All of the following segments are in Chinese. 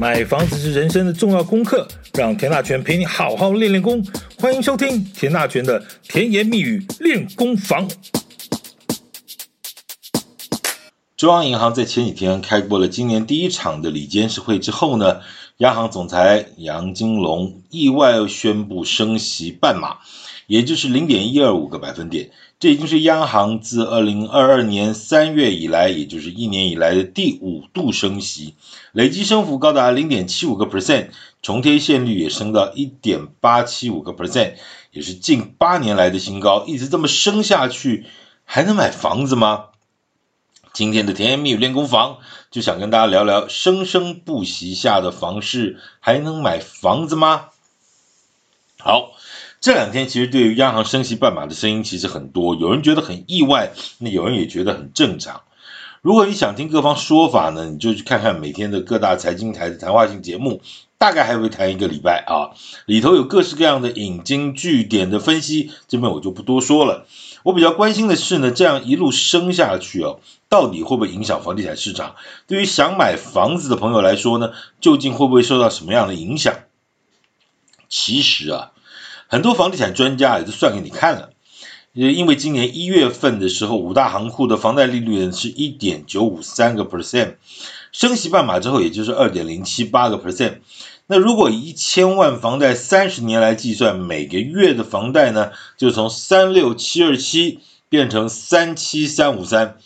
买房子是人生的重要功课，让田大权陪你好好练练功。欢迎收听田大权的甜言蜜语练功房。中央银行在前几天开过了今年第一场的理监事会之后呢，央行总裁杨金龙意外宣布升息半码，也就是零点一二五个百分点。这已经是央行自二零二二年三月以来，也就是一年以来的第五度升息，累计升幅高达零点七五个 percent，重贴现率也升到一点八七五个 percent，也是近八年来的新高。一直这么升下去，还能买房子吗？今天的甜言蜜语练功房就想跟大家聊聊，生生不息下的房市，还能买房子吗？好。这两天其实对于央行升息半码的声音其实很多，有人觉得很意外，那有人也觉得很正常。如果你想听各方说法呢，你就去看看每天的各大财经台的谈话性节目，大概还会谈一个礼拜啊，里头有各式各样的引经据典的分析，这边我就不多说了。我比较关心的是呢，这样一路升下去哦，到底会不会影响房地产市场？对于想买房子的朋友来说呢，究竟会不会受到什么样的影响？其实啊。很多房地产专家也都算给你看了，因为今年一月份的时候，五大行库的房贷利率呢是一点九五三个 percent，升息半码之后，也就是二点零七八个 percent。那如果一千万房贷三十年来计算，每个月的房贷呢，就从三六七二七变成三七三五三。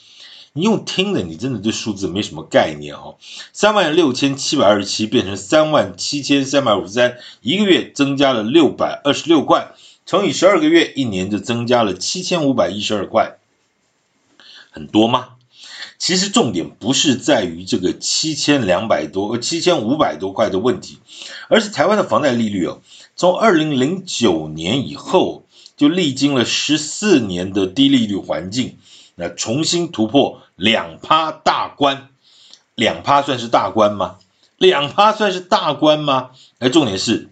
你用听的，你真的对数字没什么概念哦。三万六千七百二十七变成三万七千三百五十三，一个月增加了六百二十六块，乘以十二个月，一年就增加了七千五百一十二块，很多吗？其实重点不是在于这个七千两百多、七千五百多块的问题，而是台湾的房贷利率哦，从二零零九年以后就历经了十四年的低利率环境。那重新突破两趴大关，两趴算是大关吗？两趴算是大关吗？而重点是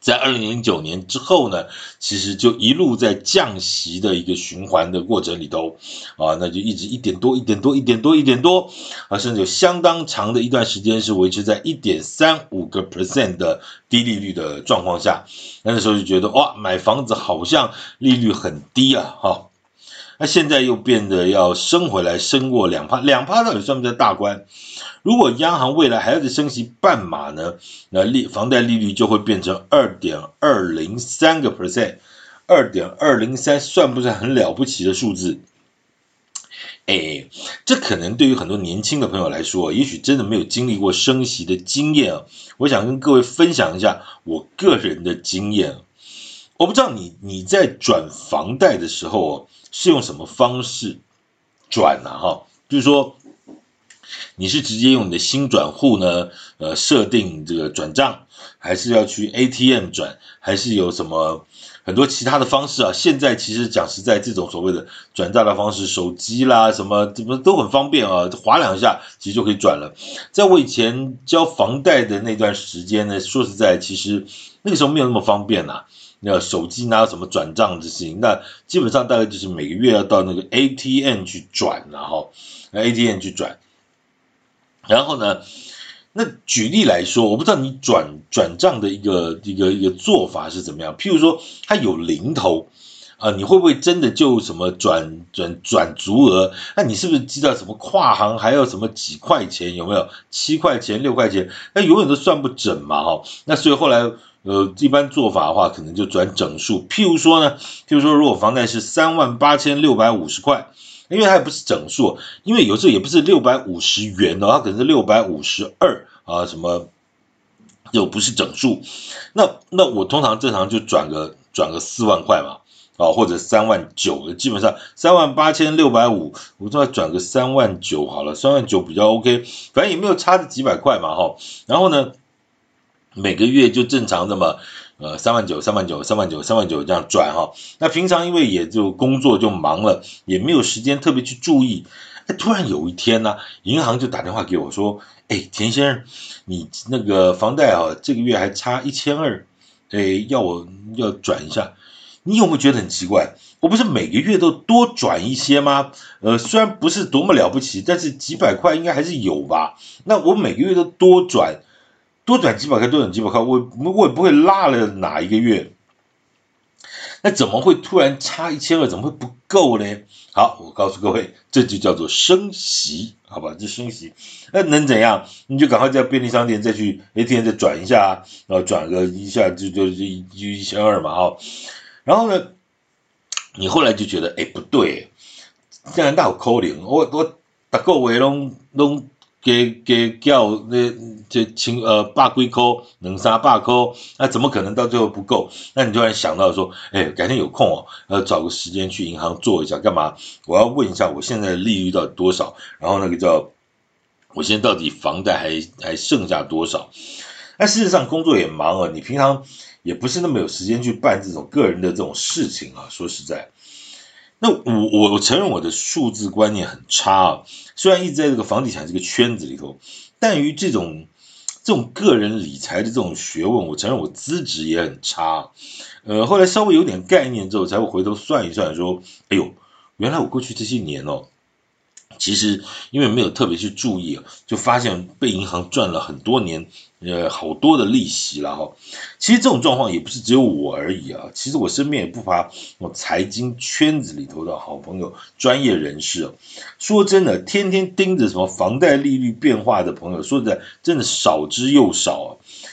在二零零九年之后呢，其实就一路在降息的一个循环的过程里头啊，那就一直一点多、一点多、一点多、一点多啊，甚至有相当长的一段时间是维持在一点三五个 percent 的低利率的状况下，那时候就觉得哇，买房子好像利率很低啊，哈。那现在又变得要升回来，升过两趴，两趴到底算不算大关？如果央行未来还要再升息半码呢？那利房贷利率就会变成二点二零三个 percent，二点二零三算不算很了不起的数字？哎，这可能对于很多年轻的朋友来说，也许真的没有经历过升息的经验啊。我想跟各位分享一下我个人的经验。我不知道你你在转房贷的时候是用什么方式转呢？哈，就是说你是直接用你的新转户呢，呃，设定这个转账，还是要去 ATM 转，还是有什么很多其他的方式啊？现在其实讲实在，这种所谓的转账的方式，手机啦什么怎么都很方便啊，滑两下其实就可以转了。在我以前交房贷的那段时间呢，说实在，其实那个时候没有那么方便呐。那手机拿什么转账的事情？那基本上大概就是每个月要到那个 ATM 去转，然后 ATM 去转。然后呢，那举例来说，我不知道你转转账的一个一个一个做法是怎么样。譬如说，它有零头啊，你会不会真的就什么转转转足额？那你是不是知道什么跨行还要什么几块钱？有没有七块钱、六块钱？那永远都算不准嘛，哈。那所以后来。呃，一般做法的话，可能就转整数。譬如说呢，譬如说，如果房贷是三万八千六百五十块，因为它也不是整数，因为有时候也不是六百五十元的，它可能是六百五十二啊，什么又不是整数。那那我通常正常就转个转个四万块嘛，啊，或者三万九，基本上三万八千六百五，我就要转个三万九好了，三万九比较 OK，反正也没有差这几百块嘛，哈。然后呢，每个月就正常的嘛，呃，三万九、三万九、三万九、三万九这样转哈。那平常因为也就工作就忙了，也没有时间特别去注意。哎，突然有一天呢，银行就打电话给我说：“哎，田先生，你那个房贷啊，这个月还差一千二，哎，要我要转一下。你有没有觉得很奇怪？我不是每个月都多转一些吗？呃，虽然不是多么了不起，但是几百块应该还是有吧？那我每个月都多转。”多转几百块，多转几百块，我我也不会落了哪一个月。那怎么会突然差一千二？怎么会不够呢？好，我告诉各位，这就叫做升息，好吧？这升息，那能怎样？你就赶快在便利商店再去 ATM 再转一下，然后转个一下就就就一就一千二嘛，哦，然后呢，你后来就觉得，哎，不对，这样那有可能，我我大个月拢拢。给给叫那这清呃八龟扣能杀八扣，那怎么可能到最后不够？那你突然想到说，哎，改天有空哦，要找个时间去银行做一下，干嘛？我要问一下我现在的利率到底多少？然后那个叫我现在到底房贷还还剩下多少？那事实上工作也忙啊，你平常也不是那么有时间去办这种个人的这种事情啊。说实在。那我我我承认我的数字观念很差啊，虽然一直在这个房地产这个圈子里头，但于这种这种个人理财的这种学问，我承认我资质也很差。呃，后来稍微有点概念之后，才会回头算一算，说，哎呦，原来我过去这些年哦。其实因为没有特别去注意，就发现被银行赚了很多年，呃，好多的利息了哈。其实这种状况也不是只有我而已啊。其实我身边也不乏我财经圈子里头的好朋友、专业人士。说真的，天天盯着什么房贷利率变化的朋友，说实在，真的少之又少啊。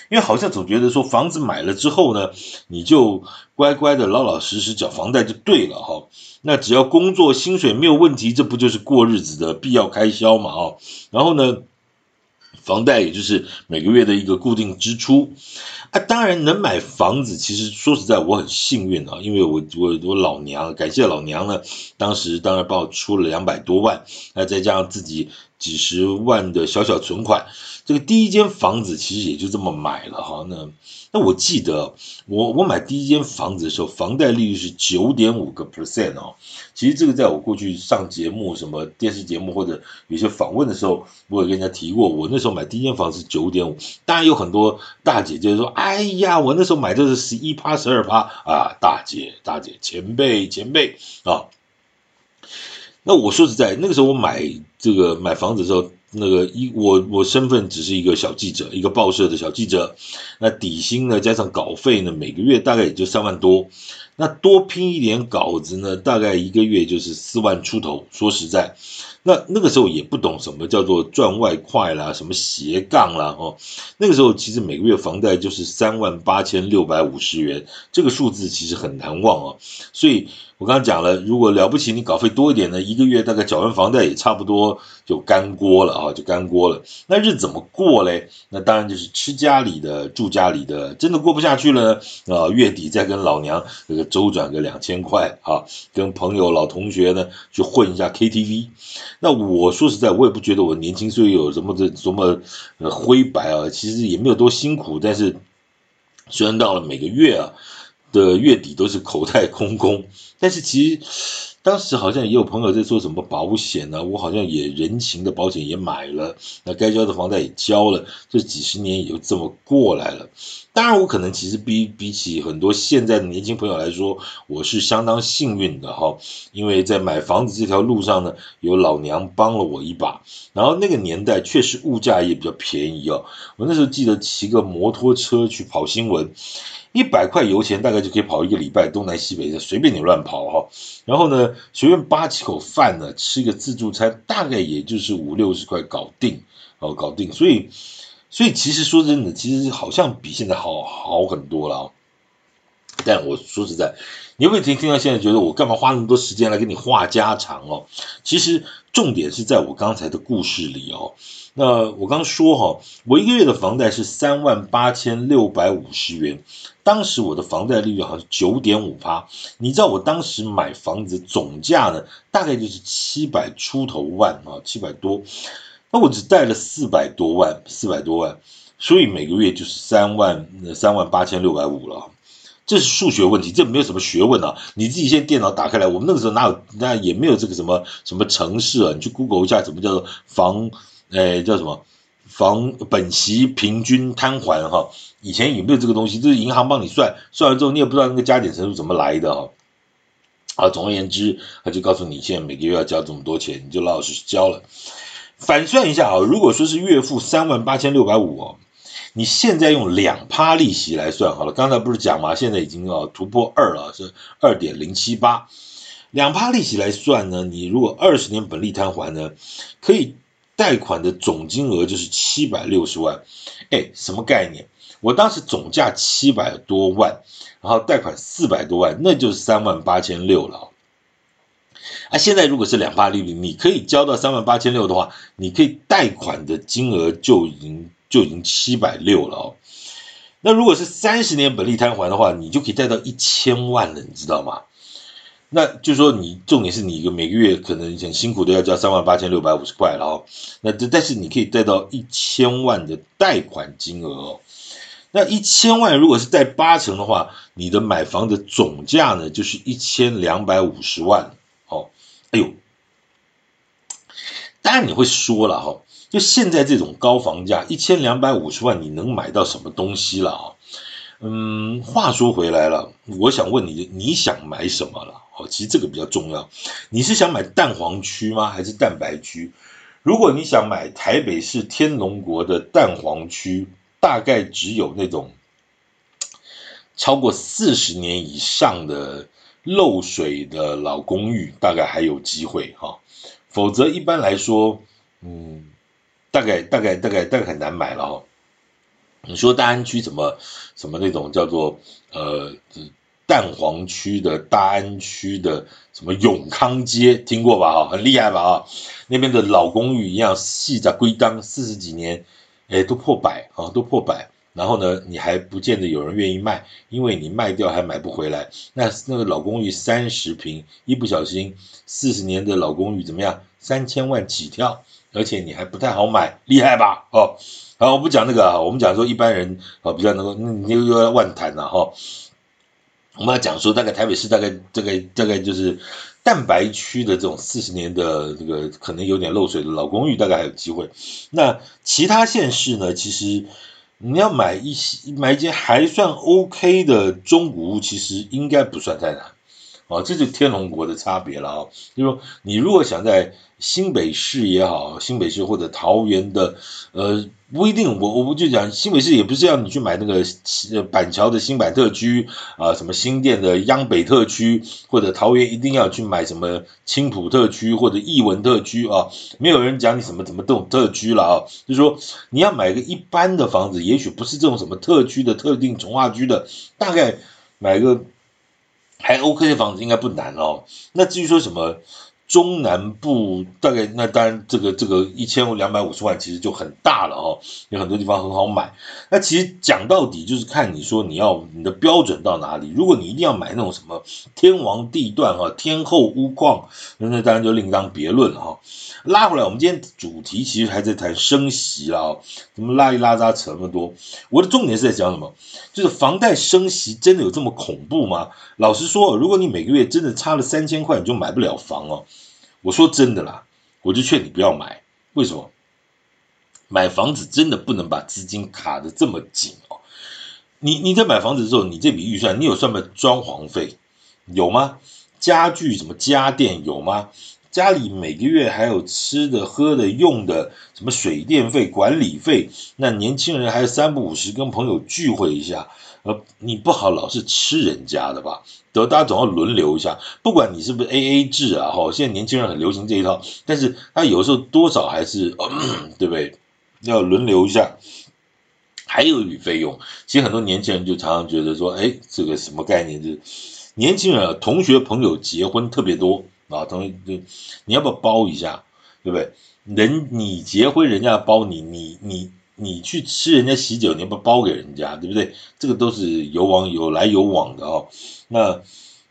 因为好像总觉得说房子买了之后呢，你就乖乖的老老实实缴房贷就对了哈。那只要工作薪水没有问题，这不就是过日子的必要开销嘛啊？然后呢，房贷也就是每个月的一个固定支出。啊，当然能买房子，其实说实在我很幸运啊，因为我我我老娘感谢老娘呢，当时当然帮我出了两百多万，那再加上自己几十万的小小存款。这个第一间房子其实也就这么买了哈，那那我记得我我买第一间房子的时候，房贷利率是九点五个 percent 哦。其实这个在我过去上节目、什么电视节目或者有些访问的时候，我也跟人家提过，我那时候买第一间房子是九点五。当然有很多大姐姐说：“哎呀，我那时候买的是十一趴、十二趴啊！”大姐、大姐、前辈、前辈啊。那我说实在，那个时候我买这个买房子的时候。那个一我我身份只是一个小记者，一个报社的小记者，那底薪呢加上稿费呢，每个月大概也就三万多，那多拼一点稿子呢，大概一个月就是四万出头。说实在。那那个时候也不懂什么叫做赚外快啦，什么斜杠啦，哦，那个时候其实每个月房贷就是三万八千六百五十元，这个数字其实很难忘哦。所以我刚刚讲了，如果了不起你稿费多一点呢，一个月大概缴完房贷也差不多就干锅了啊，就干锅了。那日子怎么过嘞？那当然就是吃家里的，住家里的，真的过不下去了啊，月底再跟老娘这个周转个两千块啊，跟朋友老同学呢去混一下 KTV。那我说实在，我也不觉得我年轻岁月有什么这什么灰白啊，其实也没有多辛苦，但是虽然到了每个月啊的月底都是口袋空空，但是其实。当时好像也有朋友在说什么保险呢，我好像也人情的保险也买了，那该交的房贷也交了，这几十年也就这么过来了。当然，我可能其实比比起很多现在的年轻朋友来说，我是相当幸运的哈，因为在买房子这条路上呢，有老娘帮了我一把。然后那个年代确实物价也比较便宜哦，我那时候记得骑个摩托车去跑新闻。一百块油钱大概就可以跑一个礼拜，东南西北的随便你乱跑哈。然后呢，随便扒几口饭呢，吃个自助餐，大概也就是五六十块搞定哦，搞定。所以，所以其实说真的，其实好像比现在好好很多了。但我说实在，你会听听到现在觉得我干嘛花那么多时间来跟你话家常哦？其实重点是在我刚才的故事里哦。那我刚说哈，我一个月的房贷是三万八千六百五十元，当时我的房贷利率好像是九点五趴。你知道我当时买房子总价呢，大概就是七百出头万啊，七百多。那我只贷了四百多万，四百多万，所以每个月就是三万，三万八千六百五了。这是数学问题，这没有什么学问啊！你自己现在电脑打开来，我们那个时候哪有，那也没有这个什么什么城市啊，你去 Google 一下，什么叫做房。哎，叫什么？房本息平均摊还哈？以前有没有这个东西？就是银行帮你算，算完之后你也不知道那个加减乘除怎么来的哈。啊，总而言之，他就告诉你现在每个月要交这么多钱，你就老老实实交了。反算一下啊，如果说是月付三万八千六百五，你现在用两趴利息来算好了，刚才不是讲吗？现在已经要突破二了，是二点零七八。两趴利息来算呢，你如果二十年本利摊还呢，可以贷款的总金额就是七百六十万。哎，什么概念？我当时总价七百多万，然后贷款四百多万，那就是三万八千六了。啊，现在如果是两趴利率，你可以交到三万八千六的话，你可以贷款的金额就已经就已经七百六了哦。那如果是三十年本利摊还的话，你就可以贷到一千万了，你知道吗？那就是说，你重点是你一个每个月可能很辛苦的要交三万八千六百五十块了哦。那这但是你可以贷到一千万的贷款金额哦。那一千万如果是贷八成的话，你的买房的总价呢就是一千两百五十万哦。哎呦，当然你会说了哈，就现在这种高房价，一千两百五十万你能买到什么东西了啊？嗯，话说回来了，我想问你，你想买什么了？哦，其实这个比较重要。你是想买蛋黄区吗？还是蛋白区？如果你想买台北市天龙国的蛋黄区，大概只有那种超过四十年以上的漏水的老公寓，大概还有机会哈。否则一般来说，嗯，大概大概大概大概很难买了哈。你说大安区什么什么那种叫做呃。蛋黄区的大安区的什么永康街听过吧？哈，很厉害吧？哈，那边的老公寓一样，细在归档四十几年，哎，都破百啊，都破百。然后呢，你还不见得有人愿意卖，因为你卖掉还买不回来。那那个老公寓三十平，一不小心四十年的老公寓怎么样？三千万起跳，而且你还不太好买，厉害吧？哦，好，我不讲那个啊，我们讲说一般人啊比较能够，你又又要万谈了哈。我们要讲说，大概台北市大概大概大概就是蛋白区的这种四十年的这个可能有点漏水的老公寓，大概还有机会。那其他县市呢？其实你要买一些买一间还算 OK 的中古屋，其实应该不算太难。哦，这就天龙国的差别了啊、就是说，你如果想在新北市也好，新北市或者桃园的，呃，不一定，我我不就讲新北市也不是要你去买那个板桥的新板特区啊、什么新店的央北特区，或者桃园一定要去买什么青埔特区或者艺文特区啊，没有人讲你什么什么这种特区了啊，就是说你要买个一般的房子，也许不是这种什么特区的特定重划区的，大概买个。还 OK 的房子应该不难哦。那至于说什么中南部，大概那当然这个这个一千两百五十万其实就很大了哦，有很多地方很好买。那其实讲到底就是看你说你要你的标准到哪里。如果你一定要买那种什么天王地段哈、天后屋况，那当然就另当别论了哈。拉回来，我们今天主题其实还在谈升息了啊，怎么拉里拉扎扯那么多？我的重点是在讲什么？就是房贷升息真的有这么恐怖吗？老实说，如果你每个月真的差了三千块，你就买不了房哦。我说真的啦，我就劝你不要买。为什么？买房子真的不能把资金卡的这么紧哦。你你在买房子的时候，你这笔预算，你有算没装潢费？有吗？家具什么家电有吗？家里每个月还有吃的、喝的、用的，什么水电费、管理费，那年轻人还有三不五时跟朋友聚会一下，呃，你不好老是吃人家的吧？得大家总要轮流一下，不管你是不是 AA 制啊，哈，现在年轻人很流行这一套，但是他有时候多少还是，对不对？要轮流一下，还有一笔费用，其实很多年轻人就常常觉得说，哎，这个什么概念？就年轻人啊，同学朋友结婚特别多。啊，同学，你要不要包一下，对不对？人你结婚，人家包你，你你你去吃人家喜酒，你要不要包给人家，对不对？这个都是有往有来有往的哦。那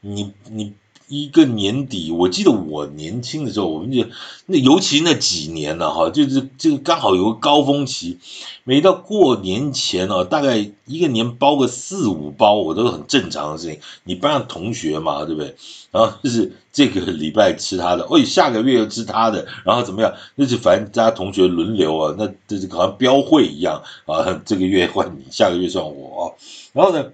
你你。一个年底，我记得我年轻的时候，我们就那尤其那几年呢，哈，就是这个刚好有个高峰期，每到过年前哦，大概一个年包个四五包，我都是很正常的事情。你班上同学嘛，对不对？然后就是这个礼拜吃他的，哎，下个月又吃他的，然后怎么样？那就反正大家同学轮流啊，那这是好像标会一样啊，这个月换你，下个月算我，然后呢？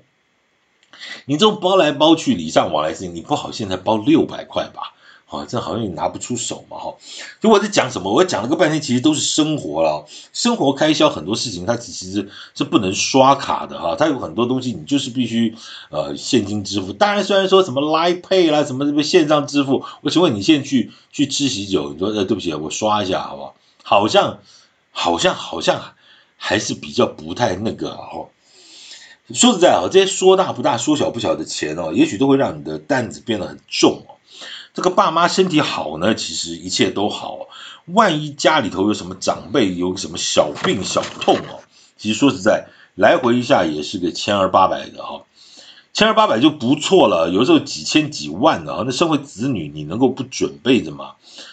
你这种包来包去，礼尚往来事情，你不好现在包六百块吧？啊，这好像也拿不出手嘛，哈。就我在讲什么？我讲了个半天，其实都是生活了。生活开销很多事情，它其实是不能刷卡的哈。它有很多东西，你就是必须呃现金支付。当然，虽然说什么 lipay 啦，什么什么线上支付，我请问你现在去去吃喜酒，你说呃对不起，我刷一下好不好？好像好像好像还是比较不太那个哦。说实在啊，这些说大不大、说小不小的钱哦，也许都会让你的担子变得很重哦。这个爸妈身体好呢，其实一切都好。万一家里头有什么长辈有什么小病小痛哦，其实说实在，来回一下也是个千儿八百的哈，千儿八百就不错了。有时候几千几万的啊，那身为子女，你能够不准备着吗？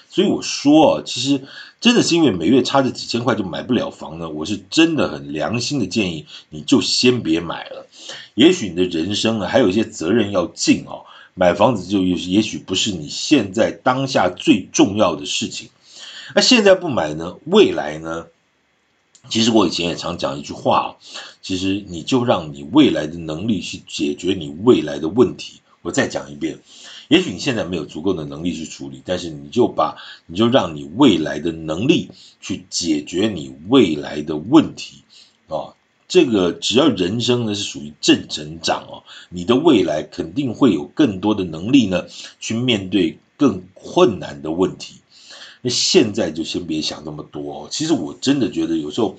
所以我说，其实真的是因为每月差这几千块就买不了房呢，我是真的很良心的建议，你就先别买了。也许你的人生呢，还有一些责任要尽哦。买房子就也许不是你现在当下最重要的事情，那现在不买呢？未来呢？其实我以前也常讲一句话，其实你就让你未来的能力去解决你未来的问题。我再讲一遍，也许你现在没有足够的能力去处理，但是你就把你就让你未来的能力去解决你未来的问题啊。这个只要人生呢是属于正成长哦，你的未来肯定会有更多的能力呢去面对更困难的问题。那现在就先别想那么多哦。其实我真的觉得有时候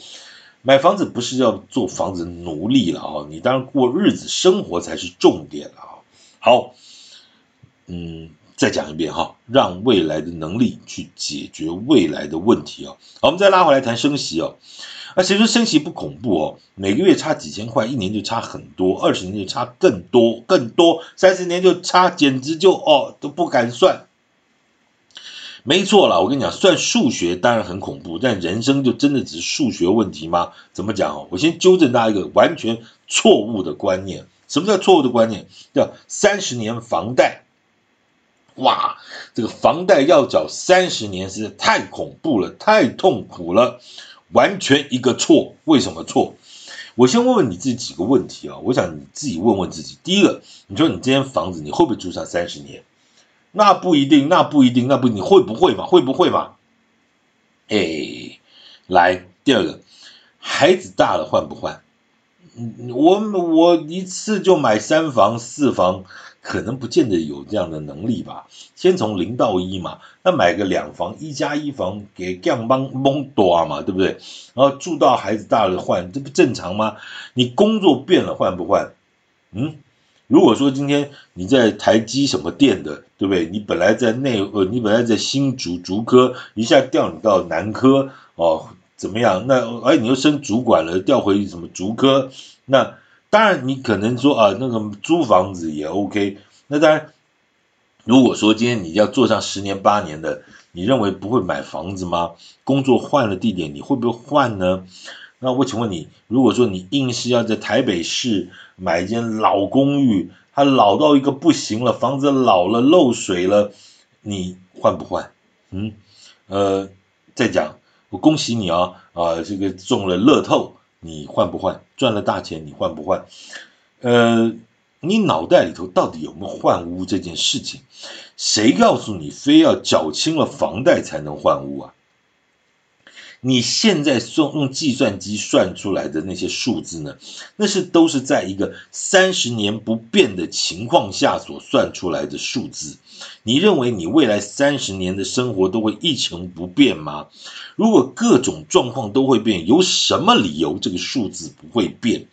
买房子不是要做房子奴隶了哦，你当然过日子生活才是重点了啊。好，嗯，再讲一遍哈，让未来的能力去解决未来的问题哦。好，我们再拉回来谈升息哦。那谁说升息不恐怖哦？每个月差几千块，一年就差很多，二十年就差更多更多，三十年就差，简直就哦都不敢算。没错了，我跟你讲，算数学当然很恐怖，但人生就真的只是数学问题吗？怎么讲哦？我先纠正大家一个完全错误的观念。什么叫错误的观念？叫三十年房贷。哇，这个房贷要缴三十年，实在太恐怖了，太痛苦了。完全一个错，为什么错？我先问问你自己几个问题啊！我想你自己问问自己。第一个，你说你这间房子你会不会住上三十年？那不一定，那不一定，那不，你会不会嘛？会不会嘛？哎，来，第二个，孩子大了换不换？我我一次就买三房四房。可能不见得有这样的能力吧。先从零到一嘛，那买个两房一加一房给干帮蒙多嘛，对不对？然后住到孩子大了换，这不正常吗？你工作变了换不换？嗯，如果说今天你在台积什么电的，对不对？你本来在内呃，你本来在新竹竹科，一下调你到南科哦，怎么样？那哎，你又升主管了，调回什么竹科？那。当然，你可能说啊，那个租房子也 OK。那当然，如果说今天你要做上十年八年的，你认为不会买房子吗？工作换了地点，你会不会换呢？那我请问你，如果说你硬是要在台北市买一间老公寓，它老到一个不行了，房子老了漏水了，你换不换？嗯，呃，再讲，我恭喜你啊啊，这个中了乐透。你换不换？赚了大钱，你换不换？呃，你脑袋里头到底有没有换屋这件事情？谁告诉你非要缴清了房贷才能换屋啊？你现在用用计算机算出来的那些数字呢？那是都是在一个三十年不变的情况下所算出来的数字。你认为你未来三十年的生活都会一成不变吗？如果各种状况都会变，有什么理由这个数字不会变？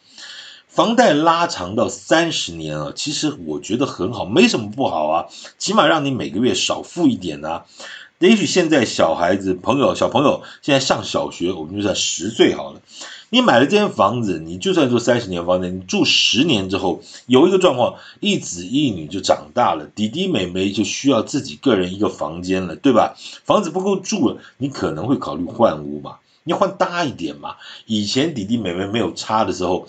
房贷拉长到三十年啊，其实我觉得很好，没什么不好啊，起码让你每个月少付一点啊。也许现在小孩子朋友小朋友现在上小学，我们就算十岁好了。你买了这间房子，你就算住三十年房子，你住十年之后，有一个状况，一子一女就长大了，弟弟妹妹就需要自己个人一个房间了，对吧？房子不够住了，你可能会考虑换屋嘛，你换大一点嘛。以前弟弟妹妹没有差的时候，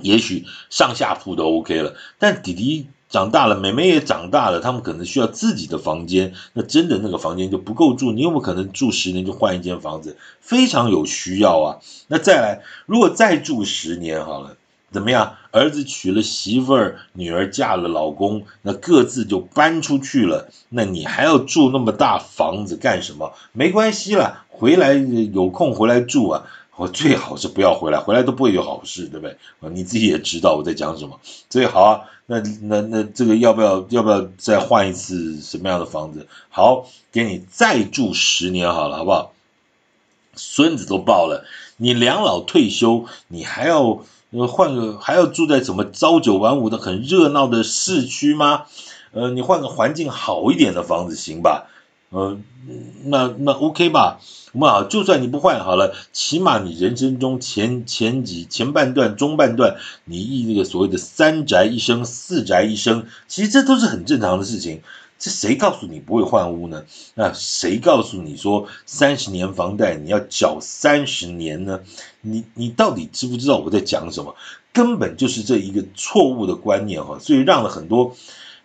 也许上下铺都 OK 了，但弟弟。长大了，妹妹也长大了，他们可能需要自己的房间，那真的那个房间就不够住，你有没有可能住十年就换一间房子？非常有需要啊。那再来，如果再住十年好了，怎么样？儿子娶了媳妇儿，女儿嫁了老公，那各自就搬出去了。那你还要住那么大房子干什么？没关系啦，回来有空回来住啊。我最好是不要回来，回来都不会有好事，对不对？啊，你自己也知道我在讲什么。最好啊，那那那这个要不要要不要再换一次什么样的房子？好，给你再住十年好了，好不好？孙子都抱了，你两老退休，你还要换个还要住在什么朝九晚五的很热闹的市区吗？呃，你换个环境好一点的房子行吧？呃，那那 OK 吧？我们啊，就算你不换好了，起码你人生中前前几前半段、中半段，你一这个所谓的三宅一生、四宅一生，其实这都是很正常的事情。这谁告诉你不会换屋呢？那谁告诉你说三十年房贷你要缴三十年呢？你你到底知不知道我在讲什么？根本就是这一个错误的观念哈，所以让了很多。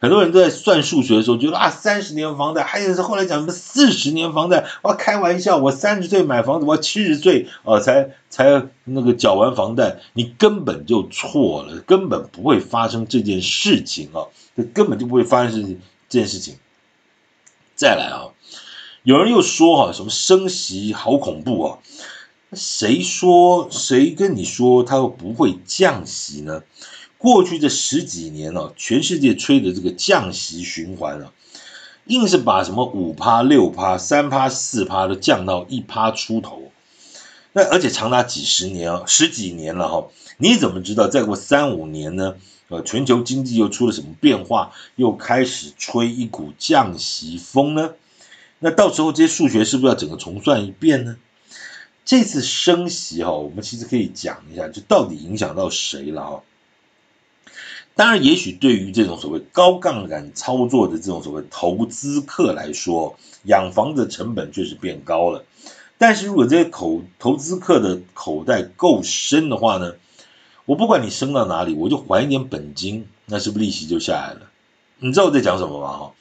很多人都在算数学的时候觉得啊，三十年房贷，还有是后来讲什么四十年房贷，我开玩笑，我三十岁买房子，我七十岁啊才才那个缴完房贷，你根本就错了，根本不会发生这件事情啊，这根本就不会发生事情这件事情。再来啊，有人又说哈，什么升息好恐怖啊？谁说谁跟你说他又不会降息呢？过去这十几年呢，全世界吹的这个降息循环啊，硬是把什么五趴、六趴、三趴、四趴都降到一趴出头，那而且长达几十年啊，十几年了哈，你怎么知道再过三五年呢？呃，全球经济又出了什么变化，又开始吹一股降息风呢？那到时候这些数学是不是要整个重算一遍呢？这次升息哈，我们其实可以讲一下，就到底影响到谁了哈？当然，也许对于这种所谓高杠杆操作的这种所谓投资客来说，养房子的成本确实变高了。但是如果这些口投资客的口袋够深的话呢，我不管你升到哪里，我就还一点本金，那是不是利息就下来了？你知道我在讲什么吗？哈。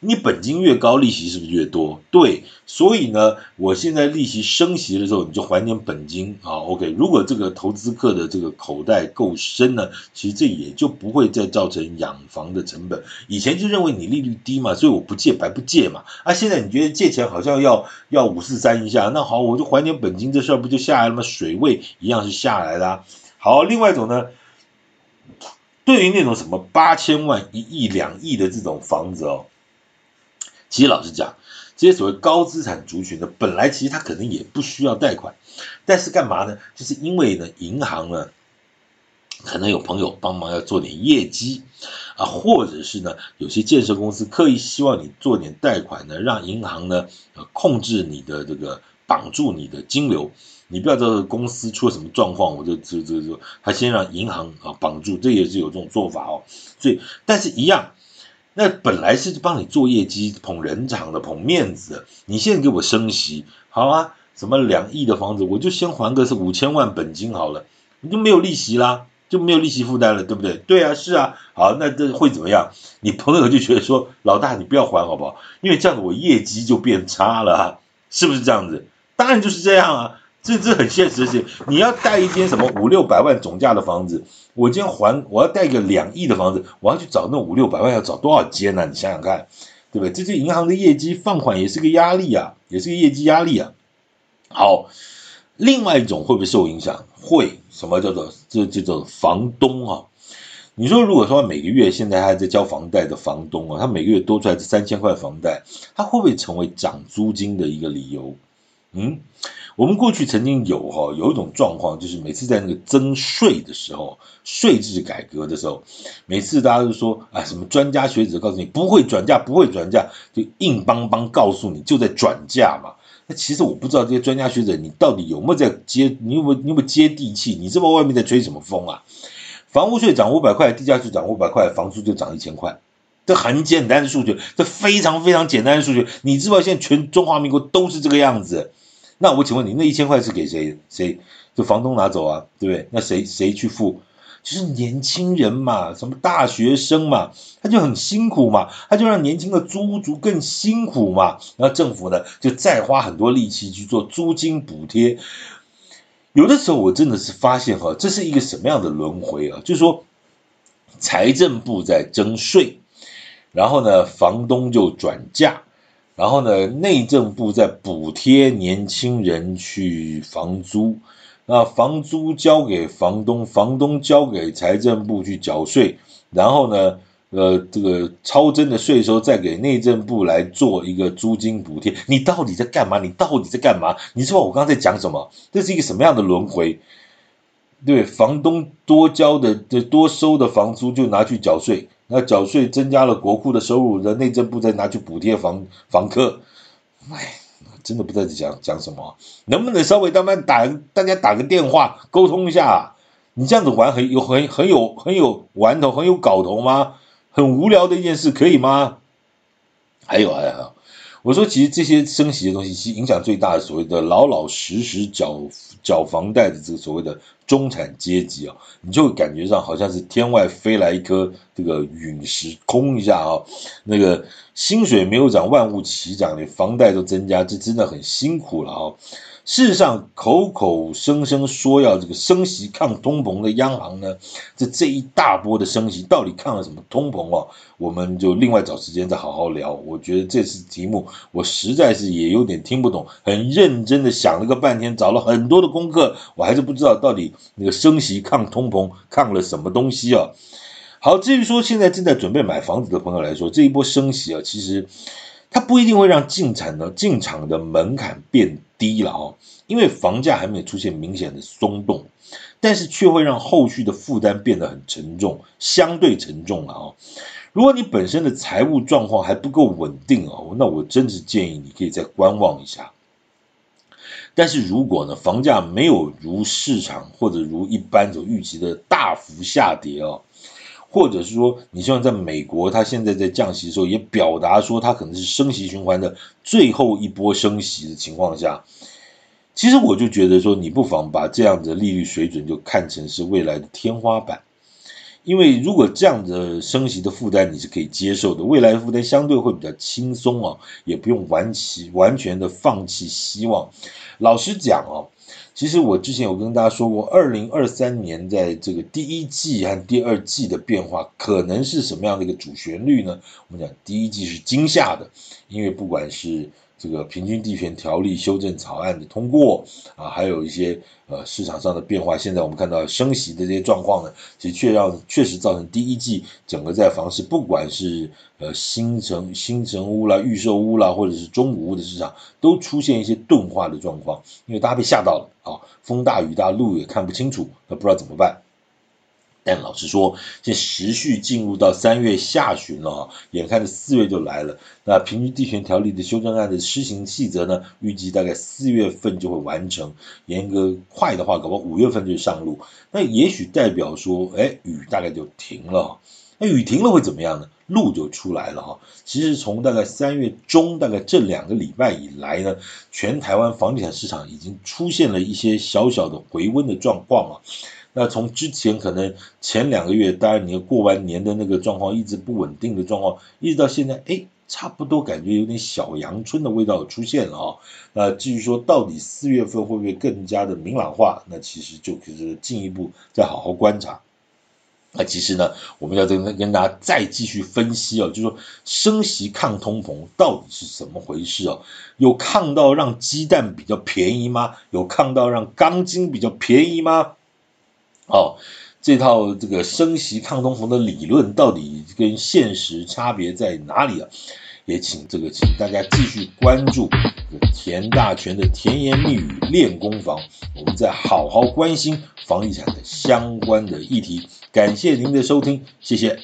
你本金越高，利息是不是越多？对，所以呢，我现在利息升息的时候，你就还点本金啊。OK，如果这个投资客的这个口袋够深呢，其实这也就不会再造成养房的成本。以前就认为你利率低嘛，所以我不借白不借嘛。啊，现在你觉得借钱好像要要五四三一下，那好，我就还点本金，这事儿不就下来了吗？水位一样是下来的啊。好，另外一种呢，对于那种什么八千万、一亿、两亿的这种房子哦。其实老实讲，这些所谓高资产族群呢，本来其实他可能也不需要贷款，但是干嘛呢？就是因为呢，银行呢，可能有朋友帮忙要做点业绩啊，或者是呢，有些建设公司刻意希望你做点贷款呢，让银行呢，控制你的这个绑住你的金流，你不要这个公司出了什么状况，我就就就就他先让银行啊绑住，这也是有这种做法哦。所以，但是一样。那本来是帮你做业绩、捧人场的、捧面子，你现在给我升息，好啊？什么两亿的房子，我就先还个是五千万本金好了，你就没有利息啦，就没有利息负担了，对不对？对啊，是啊，好，那这会怎么样？你朋友就觉得说，老大你不要还好不好？因为这样子我业绩就变差了，是不是这样子？当然就是这样啊。这这很现实的事情，你要贷一间什么五六百万总价的房子，我今天还我要贷一个两亿的房子，我要去找那五六百万要找多少间呢、啊？你想想看，对不对？这些银行的业绩放款也是个压力啊，也是个业绩压力啊。好，另外一种会不会受影响？会，什么叫做这叫做房东啊？你说如果说每个月现在还在交房贷的房东啊，他每个月多出来这三千块房贷，他会不会成为涨租金的一个理由？嗯？我们过去曾经有哈有一种状况，就是每次在那个增税的时候，税制改革的时候，每次大家都说啊，什么专家学者告诉你不会转嫁，不会转嫁，就硬邦邦告诉你就在转嫁嘛。那其实我不知道这些专家学者你到底有没有在接，你有没有你有没有接地气？你知不道外面在吹什么风啊？房屋税涨五百块，地价税涨五百块，房租就涨一千块，这很简单的数学，这非常非常简单的数学。你知道现在全中华民国都是这个样子。那我请问你，那一千块是给谁？谁就房东拿走啊，对不对？那谁谁去付？就是年轻人嘛，什么大学生嘛，他就很辛苦嘛，他就让年轻的租屋族更辛苦嘛。然后政府呢，就再花很多力气去做租金补贴。有的时候我真的是发现哈，这是一个什么样的轮回啊？就是说，财政部在征税，然后呢，房东就转嫁，然后呢，内政部在补贴年轻人去房租，那房租交给房东，房东交给财政部去缴税，然后呢，呃，这个超征的税收再给内政部来做一个租金补贴，你到底在干嘛？你到底在干嘛？你知道我刚才在讲什么？这是一个什么样的轮回？对，房东多交的、多收的房租就拿去缴税，那缴税增加了国库的收入，那内政部再拿去补贴房房客。哎，真的不知道讲讲什么，能不能稍微他妈打大家打个电话沟通一下？你这样子玩很有很很有很有玩头，很有搞头吗？很无聊的一件事，可以吗？还有还有，我说其实这些升息的东西，其实影响最大的所谓的老老实实缴缴房贷的这个所谓的中产阶级啊，你就会感觉上好像是天外飞来一颗这个陨石，空一下啊，那个薪水没有涨，万物齐涨，你房贷都增加，这真的很辛苦了啊。事实上，口口声声说要这个升息抗通膨的央行呢，这这一大波的升息到底抗了什么通膨哦？我们就另外找时间再好好聊。我觉得这次题目我实在是也有点听不懂，很认真的想了个半天，找了很多的功课，我还是不知道到底那个升息抗通膨抗了什么东西啊？好，至于说现在正在准备买房子的朋友来说，这一波升息啊，其实。它不一定会让进产的进场的门槛变低了哦，因为房价还没有出现明显的松动，但是却会让后续的负担变得很沉重，相对沉重了哦。如果你本身的财务状况还不够稳定哦，那我真是建议你可以再观望一下。但是如果呢，房价没有如市场或者如一般所预期的大幅下跌哦。或者是说，你希望在美国，它现在在降息的时候，也表达说它可能是升息循环的最后一波升息的情况下，其实我就觉得说，你不妨把这样的利率水准就看成是未来的天花板，因为如果这样的升息的负担你是可以接受的，未来的负担相对会比较轻松啊，也不用完其完全的放弃希望。老实讲啊。其实我之前有跟大家说过，二零二三年在这个第一季和第二季的变化，可能是什么样的一个主旋律呢？我们讲第一季是惊吓的，因为不管是这个平均地权条例修正草案的通过啊，还有一些呃市场上的变化，现在我们看到升息的这些状况呢，其实却让确实造成第一季整个在房市，不管是呃新城新城屋啦、预售屋啦，或者是中古屋的市场，都出现一些钝化的状况，因为大家被吓到了啊，风大雨大，路也看不清楚，那不知道怎么办。但老实说，现在时序进入到三月下旬了，眼看着四月就来了。那平均地权条例的修正案的施行细则呢，预计大概四月份就会完成。严格快的话，搞不好五月份就上路。那也许代表说，哎，雨大概就停了。那雨停了会怎么样呢？路就出来了哈。其实从大概三月中，大概这两个礼拜以来呢，全台湾房地产市场已经出现了一些小小的回温的状况啊。那从之前可能前两个月，当然你过完年的那个状况一直不稳定的状况，一直到现在，哎，差不多感觉有点小阳春的味道出现了啊。那至于说到底四月份会不会更加的明朗化，那其实就可是进一步再好好观察。那其实呢，我们要跟跟大家再继续分析哦，就是说升息抗通膨到底是怎么回事哦？有抗到让鸡蛋比较便宜吗？有抗到让钢筋比较便宜吗？哦，这套这个升息抗通膨的理论到底跟现实差别在哪里啊？也请这个请大家继续关注田大权的甜言蜜语练功房，我们再好好关心房地产的相关的议题。感谢您的收听，谢谢。